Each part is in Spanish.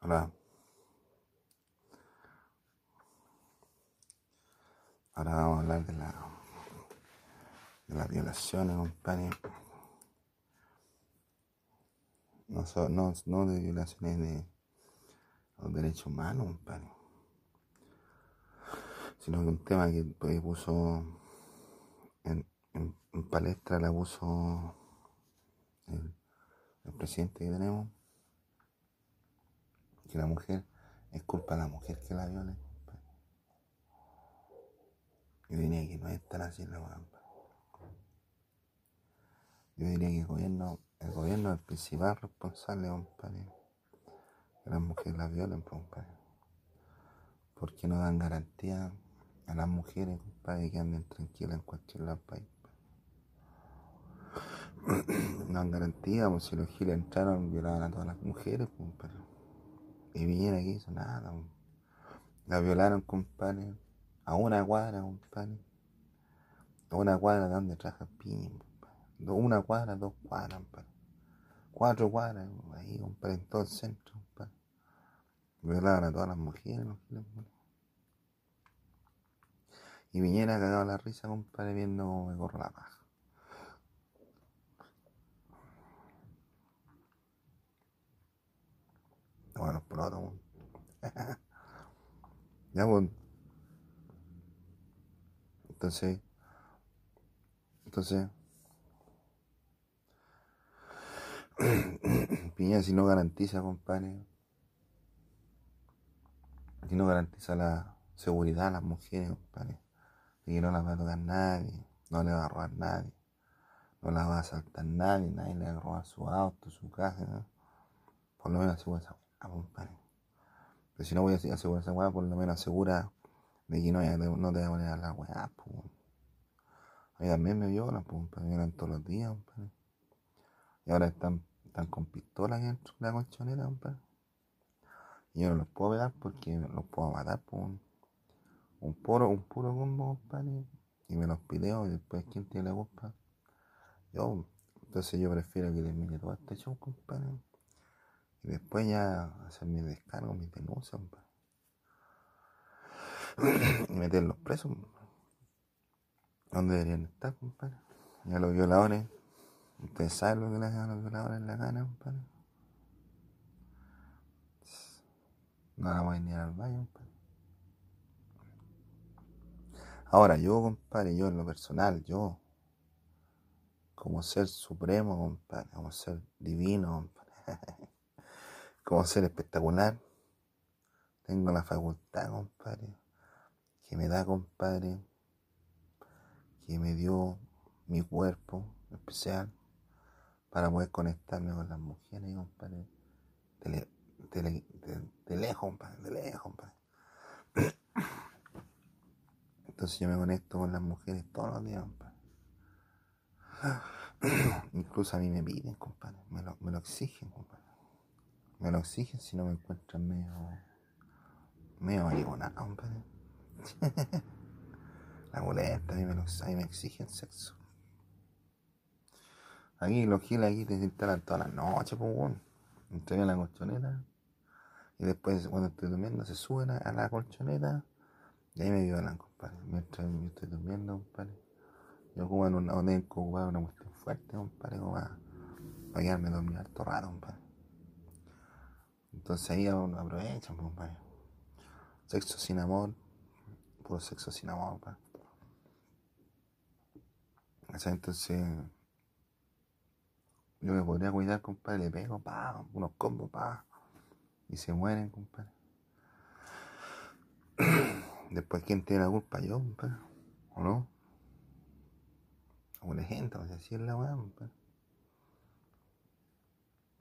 Ahora, vamos a hablar de la de las violaciones, compadre. No, no, no de violaciones de los derechos humanos, compadre. Sino que un tema que pues, puso en, en- palestra la puso el, el presidente que tenemos, que la mujer, es culpa de la mujer que la viole. compadre. Yo diría que no es tan así la. Yo diría que el gobierno, el gobierno es el principal responsable, compadre, que las mujeres la violen, compadre. Porque no dan garantía a las mujeres, compadre, que anden tranquilas en cualquier lado del país. No dan garantía, pues si los giles entraron, violaban a todas las mujeres, compadre. Y Piñera que hizo nada. La violaron, compadre, a una cuadra, compadre. A una cuadra de donde trabaja Piñera, compadre. Una cuadra, dos cuadras, compadre. Cuatro cuadras, ahí, compadre, en todo el centro, compadre. Violaban a todas las mujeres, compadre. Y Piñera cagado la risa, compadre, viendo cómo me corro la paja. Bueno. Ya, pues. Entonces, entonces, Piñera si no garantiza, compadre, si no garantiza la seguridad a las mujeres, compadre, de que no las va a tocar nadie, no le va a robar nadie, no las va a asaltar nadie, nadie le va a robar su auto, su casa, ¿no? por lo menos asegura esa weá, compadre. Pero si no voy a asegurar esa weá, por lo menos asegura de que no, no te va a poner a la weá, pues. A mí también me violan, pues, me violan todos los días, compadre. Y ahora están, están con pistolas dentro de la colchoneta. Y yo no los puedo pegar porque los puedo matar un, un puro, un puro combo, compadre. Y me los pideo y después, ¿quién tiene la culpa? Yo, entonces yo prefiero que termine todo este show, compadre. Y después ya hacer mis descargos, mis denuncias, compadre. Y meterlos presos, compadre. ¿Dónde deberían estar, compadre? Y a los violadores, ustedes saben lo que le hacen a los violadores en la gana, compadre. No la voy a ni al baño, compadre. Ahora, yo, compadre, yo en lo personal, yo, como ser supremo, compadre, como ser divino, compadre, como ser espectacular, tengo la facultad, compadre, que me da, compadre, que me dio mi cuerpo especial para poder conectarme con las mujeres, compadre, de, le- de le- de- de lejos, compadre, de lejos, compadre. Entonces yo me conecto con las mujeres todos los días, compadre. Incluso a mí me piden, compadre, me lo, me lo exigen, compadre. Me lo exigen si no me encuentran medio, medio mariconado, compadre. La boleta, a mí me, lo, exigen sexo. Aquí los giles aquí te instalan todas las noches, pues, weón. Estoy en la colchoneta. Y después, cuando estoy durmiendo, se suben a, la colchoneta. Y ahí me violan, compadre. Mientras yo estoy durmiendo, compadre. Yo como en una, tengo una cuestión fuerte, compadre, como para, para quedarme dormido harto rato, compadre. Entonces ahí aprovechan, compadre. Sexo sin amor, puro sexo sin amor, compadre. O sea, entonces yo me podría cuidar, compadre, le pego, pa, unos combos, pa, y se mueren, compadre. Después, ¿quién tiene la culpa? Yo, compadre, ¿o no? O la gente, o sea, así es la weá, compadre.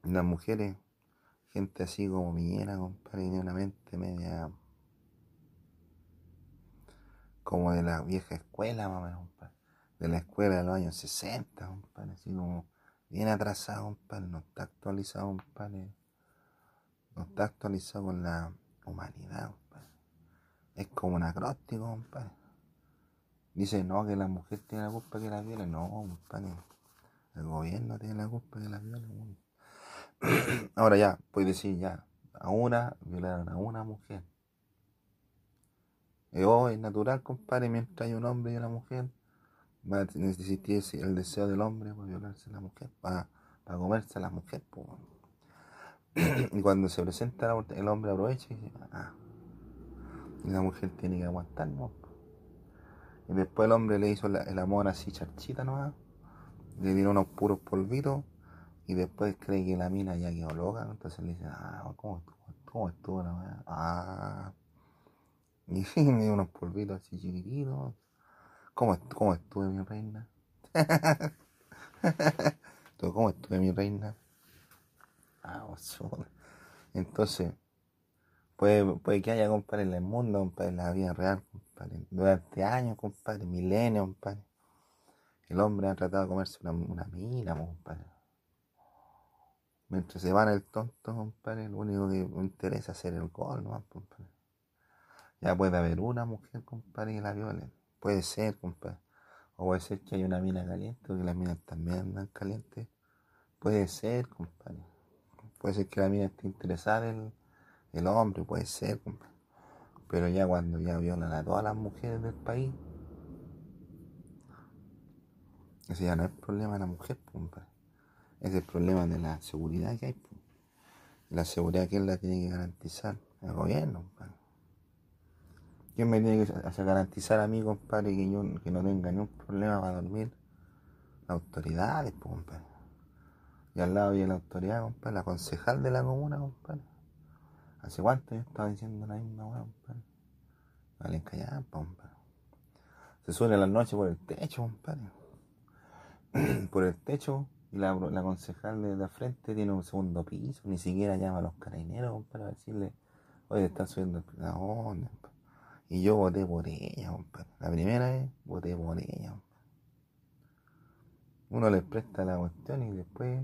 Las mujeres, gente así como Piñera, compadre, tiene una mente media como de la vieja escuela, menos, compadre. De la escuela de los años 60, compadre, así como bien atrasado, compadre, no está actualizado, compadre. No está actualizado con la humanidad, compadre. Es como un acróstico, compadre. Dice, no, que la mujer tiene la culpa que la viole. No, compadre. El gobierno tiene la culpa que la viole, weón. Ahora ya, puedes decir ya, a una, violaron a una mujer. Hoy es natural, compadre, mientras hay un hombre y una mujer, va a necesitar el deseo del hombre para violarse a la mujer, para, comerse a la mujer. Y cuando se presenta el hombre aprovecha y dice, ah, y la mujer tiene que aguantar, ¿no? Y después el hombre le hizo el amor así charchita nomás, le dio unos puros polvitos y después cree que la mina ya quedó loca, entonces le dice, ah, ¿cómo estuvo? ¿Cómo estuvo la weá? Ah. Y me dio unos polvitos así chiquititos. ¿Cómo, cómo estuve mi reina? ¿Cómo estuve mi reina? Ah, Entonces, puede, puede que haya, compadre, en el mundo, compadre, en la vida real, compadre, durante años, compadre, milenios, compadre. El hombre ha tratado de comerse una, una mina, compadre. Mientras se van el tonto, compadre, lo único que me interesa es hacer el gol, ¿no? compadre. Ya puede haber una mujer, compadre, que la viole. Puede ser, compadre. O puede ser que haya una mina caliente, porque las minas también andan calientes. Puede ser, compadre. Puede ser que la mina esté interesada en el, hombre, puede ser, compadre. Pero ya cuando ya violan a todas las mujeres del país, ese ya no es problema de la mujer, compadre. Es el problema de la seguridad que hay. La seguridad que él la tiene que garantizar el gobierno. ¿Quién me tiene que garantizar a mí, compadre, que yo que no tenga ningún problema para dormir? Las autoridades, compadre. Y al lado viene la autoridad, compadre, la concejal de la comuna, compadre. ¿Hace cuánto yo estaba diciendo la misma weá, compadre? Vale, callar, compadre. Se sube la noche por el techo, compadre. por el techo y la, la concejal de la frente tiene un segundo piso, ni siquiera llama a los carabineros, para decirle, oye, está subiendo la onda, y yo voté por ella, compadre. La primera vez voté por ella, Uno le presta la cuestión y después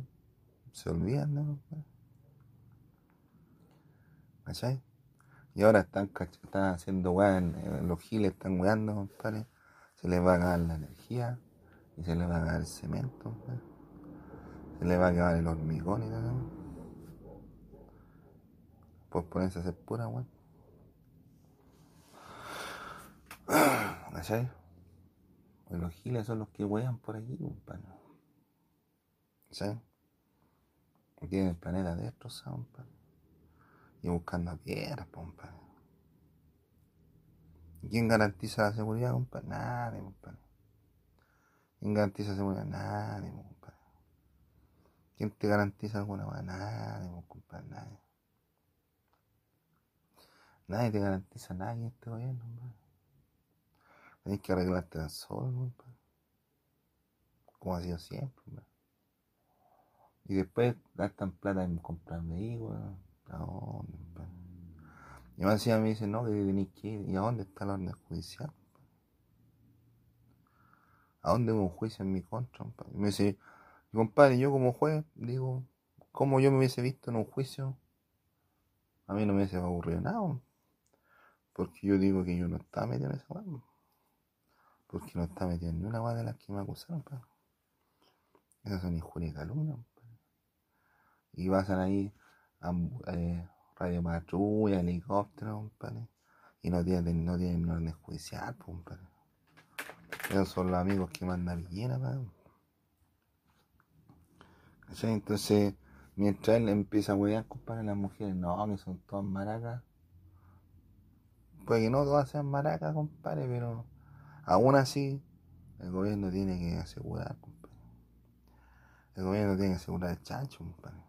se olvidan, ¿no, ¿Cachai? Y ahora están, están haciendo weá, los giles están weando, compadre. Se les va a acabar la energía y se les va a acabar el cemento, Se les va a acabar el hormigón y todo. Pues ponerse a hacer pura weá. ¿Cachai? Pues los giles son los que huean por aquí, compadre. ¿Cachai? Tienen el planeta destrozado, compadre. Y buscando piedras, compadre. ¿Quién garantiza la seguridad, compadre? Nadie, compadre. ¿Quién garantiza la seguridad? Nadie, compadre. ¿Quién te garantiza alguna cosa? Nadie, compadre, nadie. Nadie te garantiza nada en este gobierno, compadre. Tienes que arreglarte al sol, como ha sido siempre. Y después gastan plata en comprar vehículos. ¿A dónde? Y más encima me dicen, no, que tenéis que ir. ¿Y a dónde está la orden judicial? ¿A dónde hubo un juicio en mi contra? Y me dice, compadre, yo como juez, digo, ¿cómo yo me hubiese visto en un juicio? A mí no me hubiese ocurrido nada. Porque yo digo que yo no estaba metido en esa mano porque no está metido en una guada de las que me acusaron. Esas son injurias y calumnias, Y pasan ahí a, eh, radio patrulla, helicóptero, compadre. Y no tienen, no tienen orden judicial, compadre. Esos son los amigos que mandan llena, pa. Entonces, mientras él empieza a huear, compadre, las mujeres, no, que son todas maracas. Puede que no todas sean maracas, compadre, pero Aún así, el gobierno tiene que asegurar, compadre. El gobierno tiene que asegurar el chancho, compadre.